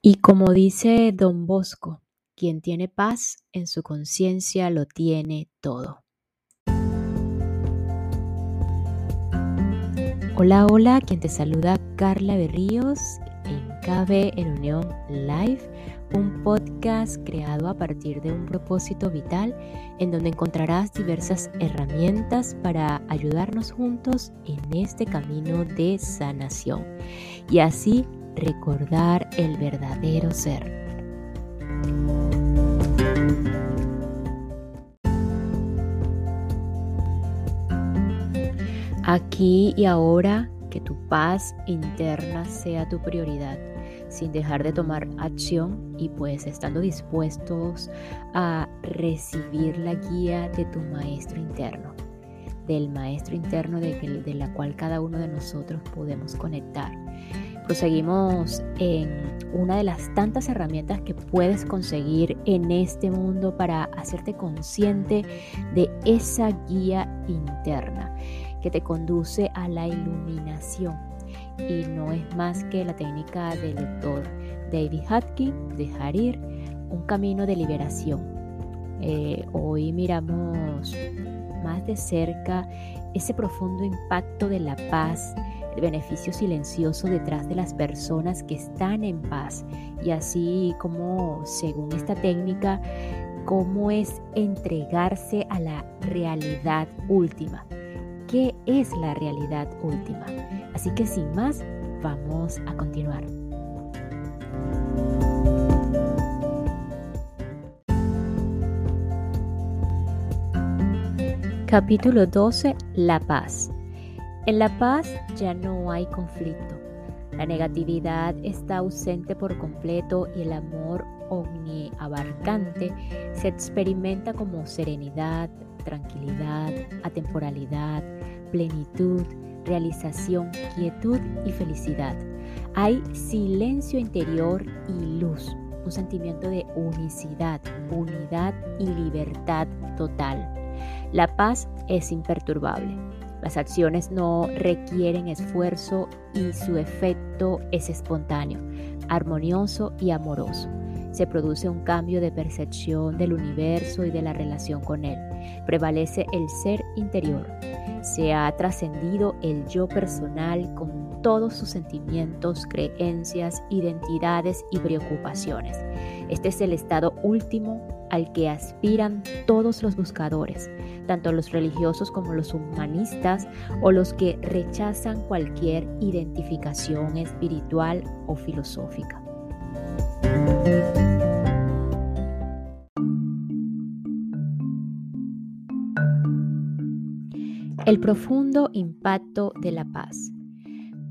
Y como dice Don Bosco, quien tiene paz en su conciencia lo tiene todo. Hola, hola, quien te saluda Carla Berríos en KB en Unión Live, un podcast creado a partir de un propósito vital en donde encontrarás diversas herramientas para ayudarnos juntos en este camino de sanación y así recordar el verdadero ser. Aquí y ahora que tu paz interna sea tu prioridad, sin dejar de tomar acción y pues estando dispuestos a recibir la guía de tu maestro interno, del maestro interno de, de la cual cada uno de nosotros podemos conectar. Proseguimos en una de las tantas herramientas que puedes conseguir en este mundo para hacerte consciente de esa guía interna que te conduce a la iluminación. Y no es más que la técnica del doctor David Hutkin de Harir, un camino de liberación. Eh, hoy miramos más de cerca ese profundo impacto de la paz, beneficio silencioso detrás de las personas que están en paz y así como según esta técnica, cómo es entregarse a la realidad última qué es la realidad última. Así que sin más, vamos a continuar. Capítulo 12. La paz. En la paz ya no hay conflicto. La negatividad está ausente por completo y el amor omniabarcante se experimenta como serenidad, tranquilidad, atemporalidad, plenitud, realización, quietud y felicidad. Hay silencio interior y luz, un sentimiento de unicidad, unidad y libertad total. La paz es imperturbable. Las acciones no requieren esfuerzo y su efecto es espontáneo, armonioso y amoroso se produce un cambio de percepción del universo y de la relación con él. Prevalece el ser interior. Se ha trascendido el yo personal con todos sus sentimientos, creencias, identidades y preocupaciones. Este es el estado último al que aspiran todos los buscadores, tanto los religiosos como los humanistas o los que rechazan cualquier identificación espiritual o filosófica. El profundo impacto de la paz.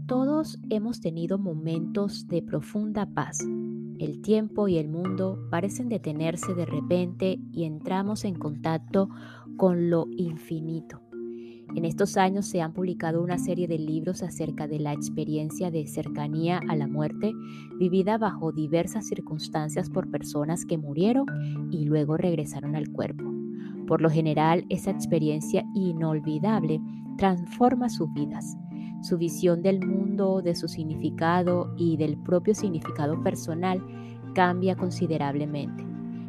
Todos hemos tenido momentos de profunda paz. El tiempo y el mundo parecen detenerse de repente y entramos en contacto con lo infinito. En estos años se han publicado una serie de libros acerca de la experiencia de cercanía a la muerte vivida bajo diversas circunstancias por personas que murieron y luego regresaron al cuerpo. Por lo general, esa experiencia inolvidable transforma sus vidas, su visión del mundo, de su significado y del propio significado personal cambia considerablemente.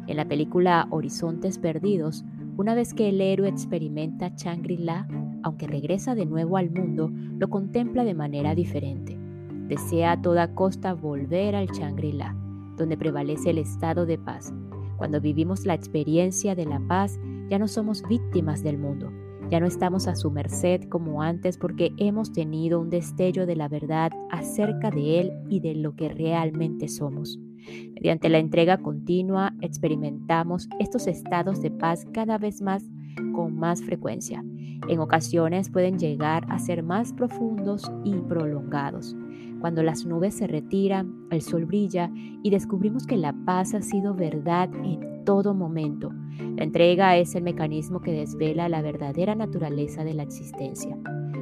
En la película Horizontes Perdidos, una vez que el héroe experimenta Shangri-La, aunque regresa de nuevo al mundo, lo contempla de manera diferente. Desea a toda costa volver al Shangri-La, donde prevalece el estado de paz. Cuando vivimos la experiencia de la paz, ya no somos víctimas del mundo, ya no estamos a su merced como antes porque hemos tenido un destello de la verdad acerca de Él y de lo que realmente somos. Mediante la entrega continua experimentamos estos estados de paz cada vez más con más frecuencia. En ocasiones pueden llegar a ser más profundos y prolongados. Cuando las nubes se retiran, el sol brilla y descubrimos que la paz ha sido verdad en todo momento. La entrega es el mecanismo que desvela la verdadera naturaleza de la existencia.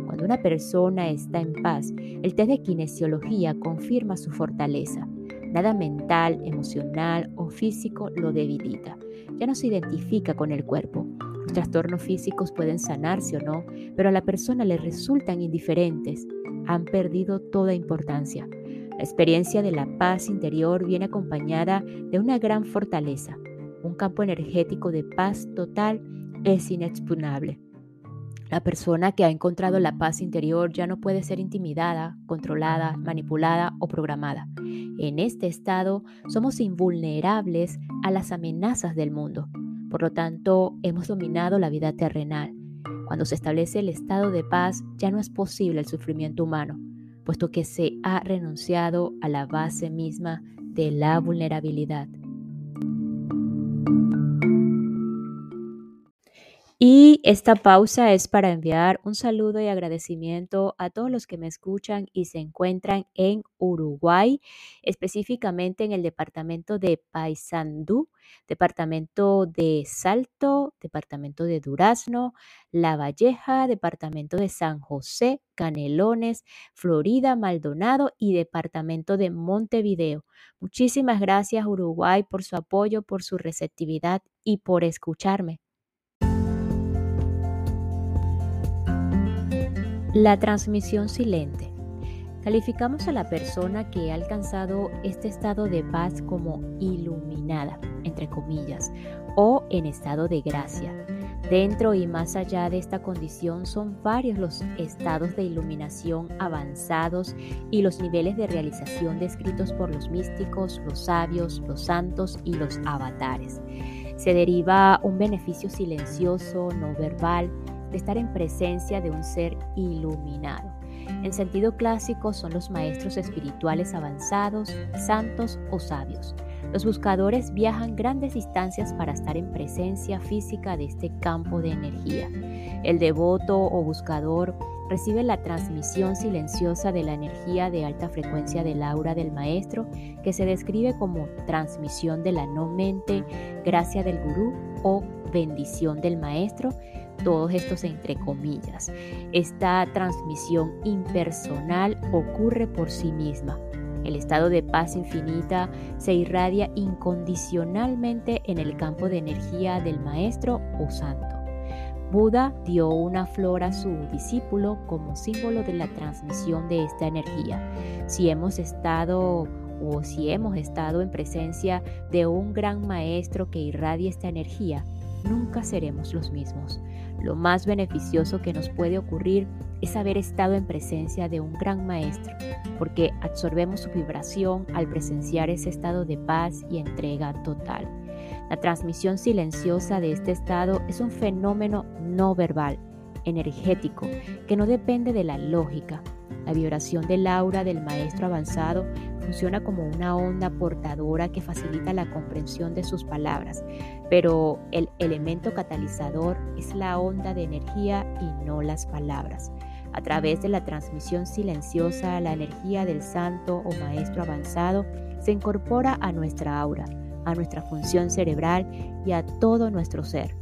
Cuando una persona está en paz, el test de kinesiología confirma su fortaleza. Nada mental, emocional o físico lo debilita. Ya no se identifica con el cuerpo. Los trastornos físicos pueden sanarse o no, pero a la persona le resultan indiferentes han perdido toda importancia. La experiencia de la paz interior viene acompañada de una gran fortaleza. Un campo energético de paz total es inexpugnable. La persona que ha encontrado la paz interior ya no puede ser intimidada, controlada, manipulada o programada. En este estado somos invulnerables a las amenazas del mundo. Por lo tanto, hemos dominado la vida terrenal. Cuando se establece el estado de paz, ya no es posible el sufrimiento humano, puesto que se ha renunciado a la base misma de la vulnerabilidad. Y esta pausa es para enviar un saludo y agradecimiento a todos los que me escuchan y se encuentran en Uruguay, específicamente en el departamento de Paysandú, departamento de Salto, departamento de Durazno, La Valleja, departamento de San José, Canelones, Florida, Maldonado y departamento de Montevideo. Muchísimas gracias Uruguay por su apoyo, por su receptividad y por escucharme. La transmisión silente. Calificamos a la persona que ha alcanzado este estado de paz como iluminada, entre comillas, o en estado de gracia. Dentro y más allá de esta condición son varios los estados de iluminación avanzados y los niveles de realización descritos por los místicos, los sabios, los santos y los avatares. Se deriva un beneficio silencioso, no verbal, de estar en presencia de un ser iluminado. En sentido clásico son los maestros espirituales avanzados, santos o sabios. Los buscadores viajan grandes distancias para estar en presencia física de este campo de energía. El devoto o buscador recibe la transmisión silenciosa de la energía de alta frecuencia del aura del maestro, que se describe como transmisión de la no mente, gracia del gurú o bendición del maestro, todos estos entre comillas. Esta transmisión impersonal ocurre por sí misma. El estado de paz infinita se irradia incondicionalmente en el campo de energía del maestro o santo. Buda dio una flor a su discípulo como símbolo de la transmisión de esta energía. Si hemos estado o si hemos estado en presencia de un gran maestro que irradia esta energía, nunca seremos los mismos. Lo más beneficioso que nos puede ocurrir es haber estado en presencia de un gran maestro, porque absorbemos su vibración al presenciar ese estado de paz y entrega total. La transmisión silenciosa de este estado es un fenómeno no verbal, energético, que no depende de la lógica. La vibración del aura del maestro avanzado funciona como una onda portadora que facilita la comprensión de sus palabras, pero el elemento catalizador es la onda de energía y no las palabras. A través de la transmisión silenciosa, la energía del santo o maestro avanzado se incorpora a nuestra aura, a nuestra función cerebral y a todo nuestro ser.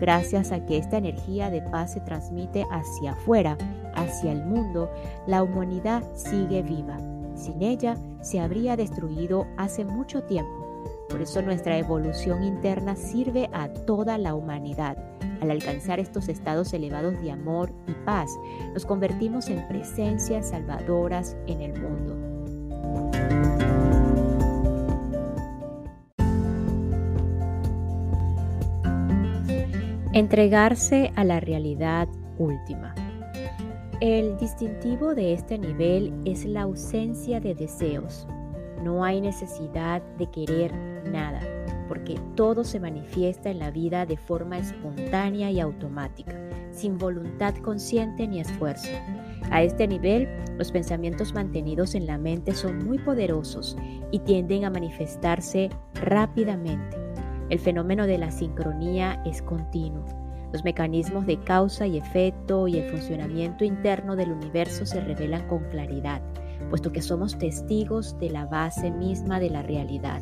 Gracias a que esta energía de paz se transmite hacia afuera, hacia el mundo, la humanidad sigue viva. Sin ella se habría destruido hace mucho tiempo. Por eso nuestra evolución interna sirve a toda la humanidad. Al alcanzar estos estados elevados de amor y paz, nos convertimos en presencias salvadoras en el mundo. Entregarse a la realidad última. El distintivo de este nivel es la ausencia de deseos. No hay necesidad de querer nada, porque todo se manifiesta en la vida de forma espontánea y automática, sin voluntad consciente ni esfuerzo. A este nivel, los pensamientos mantenidos en la mente son muy poderosos y tienden a manifestarse rápidamente. El fenómeno de la sincronía es continuo los mecanismos de causa y efecto y el funcionamiento interno del universo se revelan con claridad, puesto que somos testigos de la base misma de la realidad.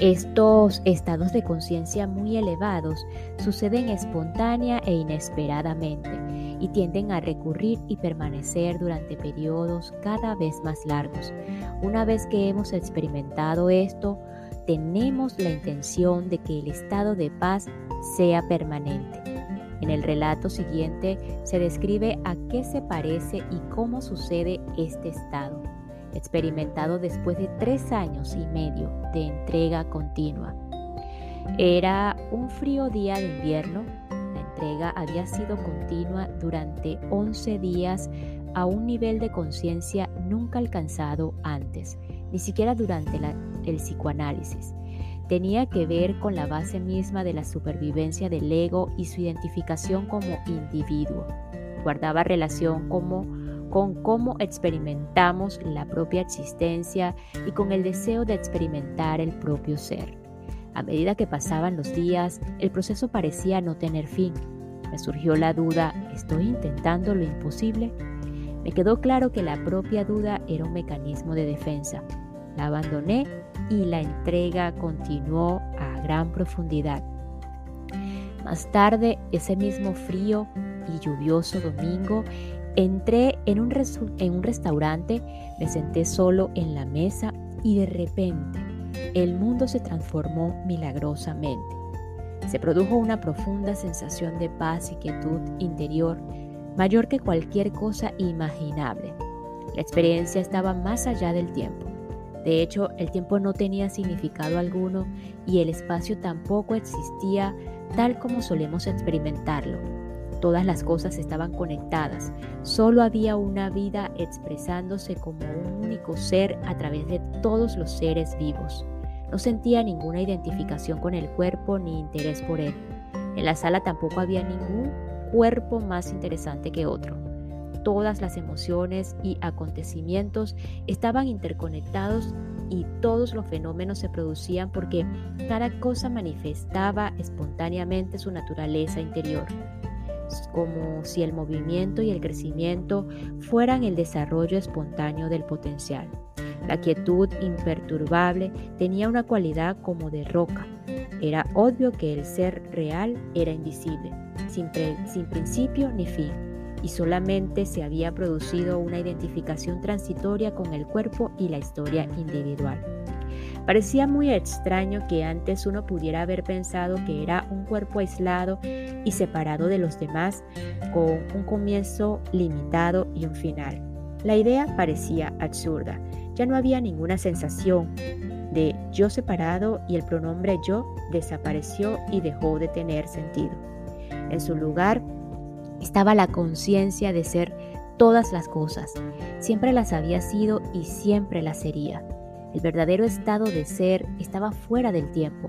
Estos estados de conciencia muy elevados suceden espontánea e inesperadamente y tienden a recurrir y permanecer durante periodos cada vez más largos. Una vez que hemos experimentado esto, tenemos la intención de que el estado de paz sea permanente. En el relato siguiente se describe a qué se parece y cómo sucede este estado, experimentado después de tres años y medio de entrega continua. Era un frío día de invierno. La entrega había sido continua durante 11 días a un nivel de conciencia nunca alcanzado antes, ni siquiera durante el psicoanálisis tenía que ver con la base misma de la supervivencia del ego y su identificación como individuo. Guardaba relación como, con cómo experimentamos la propia existencia y con el deseo de experimentar el propio ser. A medida que pasaban los días, el proceso parecía no tener fin. Me surgió la duda, ¿estoy intentando lo imposible? Me quedó claro que la propia duda era un mecanismo de defensa. La abandoné y la entrega continuó a gran profundidad. Más tarde, ese mismo frío y lluvioso domingo, entré en un, en un restaurante, me senté solo en la mesa y de repente el mundo se transformó milagrosamente. Se produjo una profunda sensación de paz y quietud interior, mayor que cualquier cosa imaginable. La experiencia estaba más allá del tiempo. De hecho, el tiempo no tenía significado alguno y el espacio tampoco existía tal como solemos experimentarlo. Todas las cosas estaban conectadas, solo había una vida expresándose como un único ser a través de todos los seres vivos. No sentía ninguna identificación con el cuerpo ni interés por él. En la sala tampoco había ningún cuerpo más interesante que otro todas las emociones y acontecimientos estaban interconectados y todos los fenómenos se producían porque cada cosa manifestaba espontáneamente su naturaleza interior, como si el movimiento y el crecimiento fueran el desarrollo espontáneo del potencial. La quietud imperturbable tenía una cualidad como de roca. Era obvio que el ser real era invisible, sin, sin principio ni fin y solamente se había producido una identificación transitoria con el cuerpo y la historia individual. Parecía muy extraño que antes uno pudiera haber pensado que era un cuerpo aislado y separado de los demás, con un comienzo limitado y un final. La idea parecía absurda. Ya no había ninguna sensación de yo separado y el pronombre yo desapareció y dejó de tener sentido. En su lugar, estaba la conciencia de ser todas las cosas. Siempre las había sido y siempre las sería. El verdadero estado de ser estaba fuera del tiempo.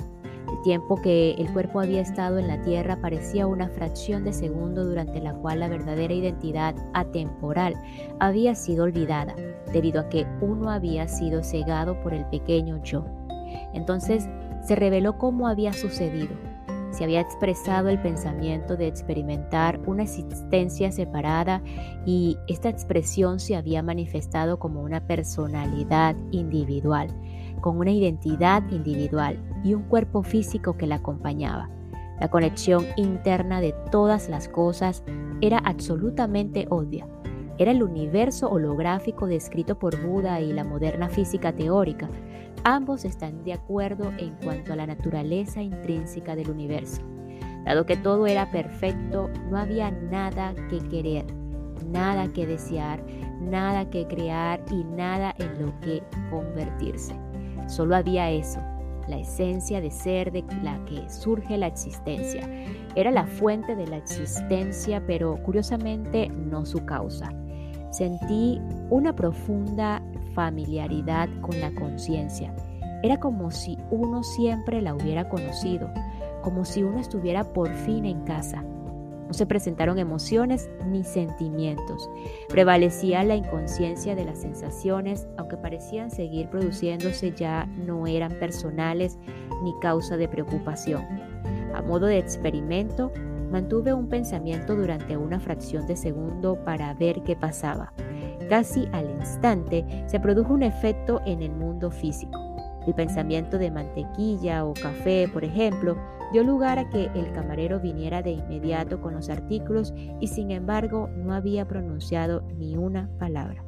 El tiempo que el cuerpo había estado en la tierra parecía una fracción de segundo durante la cual la verdadera identidad atemporal había sido olvidada, debido a que uno había sido cegado por el pequeño yo. Entonces se reveló cómo había sucedido se había expresado el pensamiento de experimentar una existencia separada y esta expresión se había manifestado como una personalidad individual, con una identidad individual y un cuerpo físico que la acompañaba. La conexión interna de todas las cosas era absolutamente obvia. Era el universo holográfico descrito por Buda y la moderna física teórica, Ambos están de acuerdo en cuanto a la naturaleza intrínseca del universo. Dado que todo era perfecto, no había nada que querer, nada que desear, nada que crear y nada en lo que convertirse. Solo había eso, la esencia de ser de la que surge la existencia. Era la fuente de la existencia, pero curiosamente no su causa. Sentí una profunda familiaridad con la conciencia. Era como si uno siempre la hubiera conocido, como si uno estuviera por fin en casa. No se presentaron emociones ni sentimientos. Prevalecía la inconsciencia de las sensaciones, aunque parecían seguir produciéndose ya no eran personales ni causa de preocupación. A modo de experimento, mantuve un pensamiento durante una fracción de segundo para ver qué pasaba. Casi al instante se produjo un efecto en el mundo físico. El pensamiento de mantequilla o café, por ejemplo, dio lugar a que el camarero viniera de inmediato con los artículos y sin embargo no había pronunciado ni una palabra.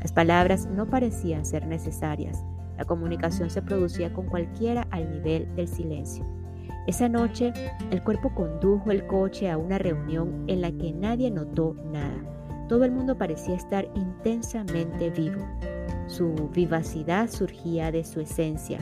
Las palabras no parecían ser necesarias. La comunicación se producía con cualquiera al nivel del silencio. Esa noche, el cuerpo condujo el coche a una reunión en la que nadie notó nada. Todo el mundo parecía estar intensamente vivo. Su vivacidad surgía de su esencia,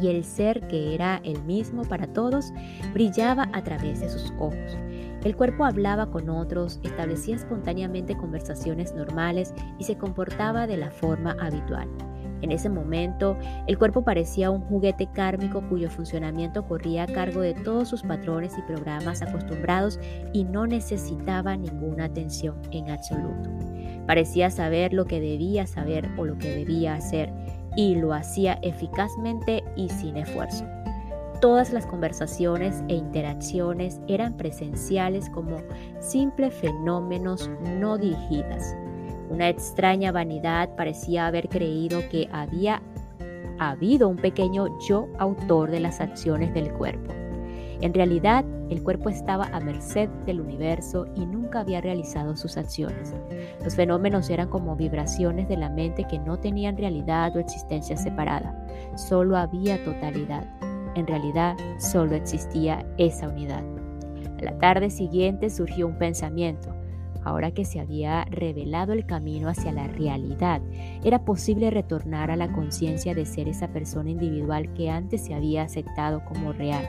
y el ser que era el mismo para todos brillaba a través de sus ojos. El cuerpo hablaba con otros, establecía espontáneamente conversaciones normales y se comportaba de la forma habitual. En ese momento, el cuerpo parecía un juguete kármico cuyo funcionamiento corría a cargo de todos sus patrones y programas acostumbrados y no necesitaba ninguna atención en absoluto. Parecía saber lo que debía saber o lo que debía hacer y lo hacía eficazmente y sin esfuerzo. Todas las conversaciones e interacciones eran presenciales como simples fenómenos no dirigidas. Una extraña vanidad parecía haber creído que había habido un pequeño yo autor de las acciones del cuerpo. En realidad, el cuerpo estaba a merced del universo y nunca había realizado sus acciones. Los fenómenos eran como vibraciones de la mente que no tenían realidad o existencia separada. Solo había totalidad. En realidad, solo existía esa unidad. A la tarde siguiente surgió un pensamiento. Ahora que se había revelado el camino hacia la realidad, era posible retornar a la conciencia de ser esa persona individual que antes se había aceptado como real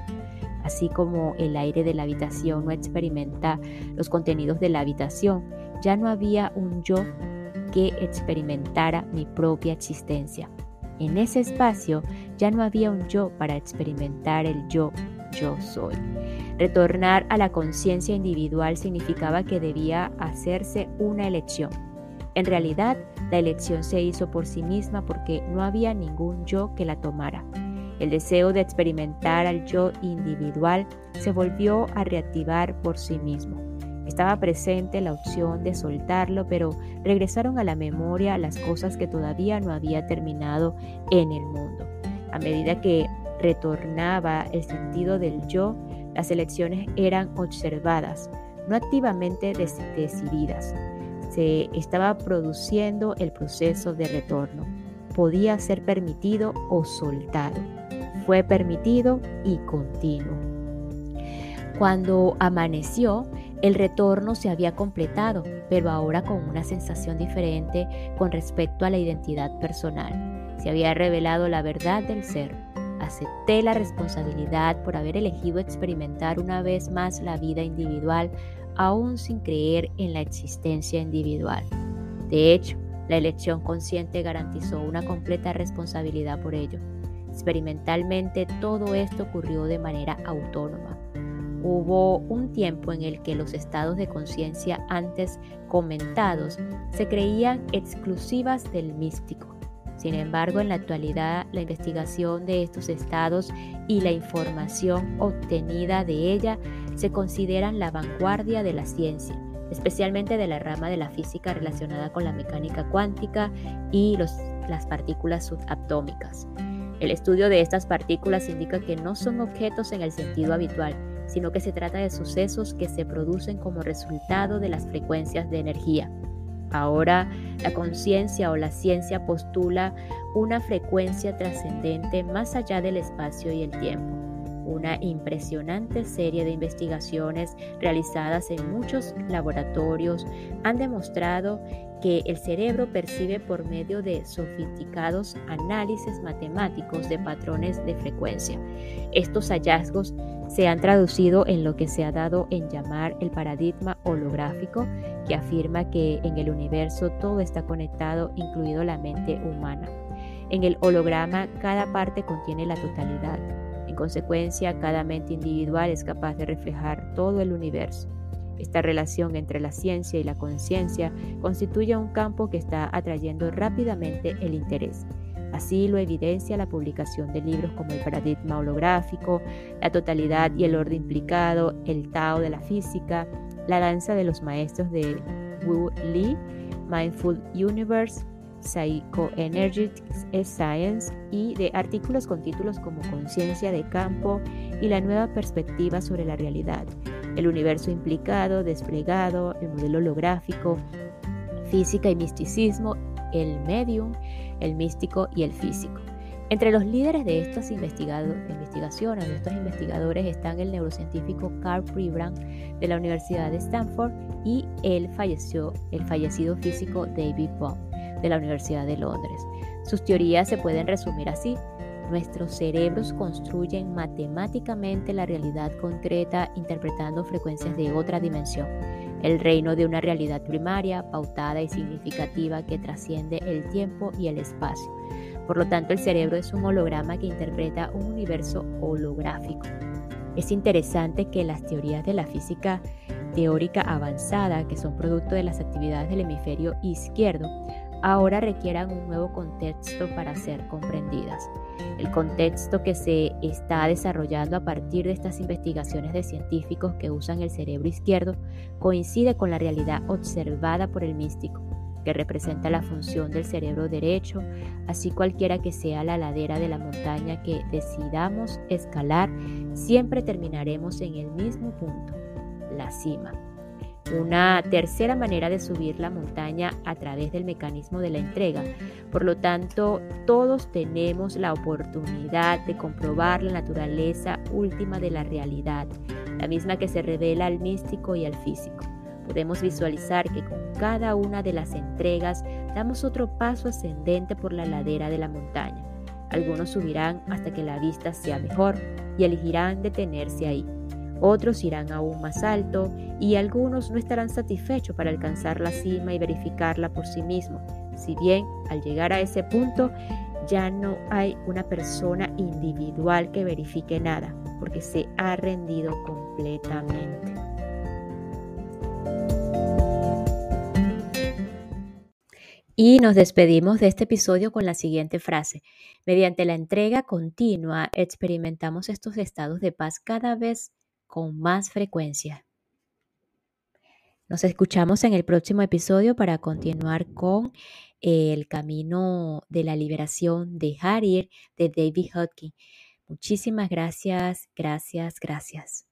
así como el aire de la habitación no experimenta los contenidos de la habitación, ya no había un yo que experimentara mi propia existencia. En ese espacio ya no había un yo para experimentar el yo, yo soy. Retornar a la conciencia individual significaba que debía hacerse una elección. En realidad, la elección se hizo por sí misma porque no había ningún yo que la tomara. El deseo de experimentar al yo individual se volvió a reactivar por sí mismo. Estaba presente la opción de soltarlo, pero regresaron a la memoria las cosas que todavía no había terminado en el mundo. A medida que retornaba el sentido del yo, las elecciones eran observadas, no activamente decididas. Se estaba produciendo el proceso de retorno. Podía ser permitido o soltado fue permitido y continuo. Cuando amaneció, el retorno se había completado, pero ahora con una sensación diferente con respecto a la identidad personal. Se había revelado la verdad del ser. Acepté la responsabilidad por haber elegido experimentar una vez más la vida individual, aún sin creer en la existencia individual. De hecho, la elección consciente garantizó una completa responsabilidad por ello. Experimentalmente todo esto ocurrió de manera autónoma. Hubo un tiempo en el que los estados de conciencia antes comentados se creían exclusivas del místico. Sin embargo, en la actualidad, la investigación de estos estados y la información obtenida de ella se consideran la vanguardia de la ciencia, especialmente de la rama de la física relacionada con la mecánica cuántica y las partículas subatómicas. El estudio de estas partículas indica que no son objetos en el sentido habitual, sino que se trata de sucesos que se producen como resultado de las frecuencias de energía. Ahora, la conciencia o la ciencia postula una frecuencia trascendente más allá del espacio y el tiempo. Una impresionante serie de investigaciones realizadas en muchos laboratorios han demostrado que el cerebro percibe por medio de sofisticados análisis matemáticos de patrones de frecuencia. Estos hallazgos se han traducido en lo que se ha dado en llamar el paradigma holográfico, que afirma que en el universo todo está conectado, incluido la mente humana. En el holograma cada parte contiene la totalidad. En consecuencia, cada mente individual es capaz de reflejar todo el universo. Esta relación entre la ciencia y la conciencia constituye un campo que está atrayendo rápidamente el interés. Así lo evidencia la publicación de libros como El paradigma holográfico, La totalidad y el orden implicado, El Tao de la física, La danza de los maestros de Wu Li, Mindful Universe, Psychoenergetics Science y de artículos con títulos como Conciencia de campo y la nueva perspectiva sobre la realidad el universo implicado, desplegado, el modelo holográfico, física y misticismo, el medium, el místico y el físico. Entre los líderes de estas investigaciones, de estos investigadores, están el neurocientífico Carl Pribram de la Universidad de Stanford y el, el fallecido físico David Bohm de la Universidad de Londres. Sus teorías se pueden resumir así. Nuestros cerebros construyen matemáticamente la realidad concreta interpretando frecuencias de otra dimensión, el reino de una realidad primaria, pautada y significativa que trasciende el tiempo y el espacio. Por lo tanto, el cerebro es un holograma que interpreta un universo holográfico. Es interesante que las teorías de la física teórica avanzada, que son producto de las actividades del hemisferio izquierdo, ahora requieran un nuevo contexto para ser comprendidas. El contexto que se está desarrollando a partir de estas investigaciones de científicos que usan el cerebro izquierdo coincide con la realidad observada por el místico, que representa la función del cerebro derecho, así cualquiera que sea la ladera de la montaña que decidamos escalar, siempre terminaremos en el mismo punto, la cima. Una tercera manera de subir la montaña a través del mecanismo de la entrega. Por lo tanto, todos tenemos la oportunidad de comprobar la naturaleza última de la realidad, la misma que se revela al místico y al físico. Podemos visualizar que con cada una de las entregas damos otro paso ascendente por la ladera de la montaña. Algunos subirán hasta que la vista sea mejor y elegirán detenerse ahí. Otros irán aún más alto y algunos no estarán satisfechos para alcanzar la cima y verificarla por sí mismos. Si bien al llegar a ese punto ya no hay una persona individual que verifique nada, porque se ha rendido completamente. Y nos despedimos de este episodio con la siguiente frase. Mediante la entrega continua experimentamos estos estados de paz cada vez con más frecuencia. Nos escuchamos en el próximo episodio para continuar con el camino de la liberación de Harrier de David Hodgkin. Muchísimas gracias, gracias, gracias.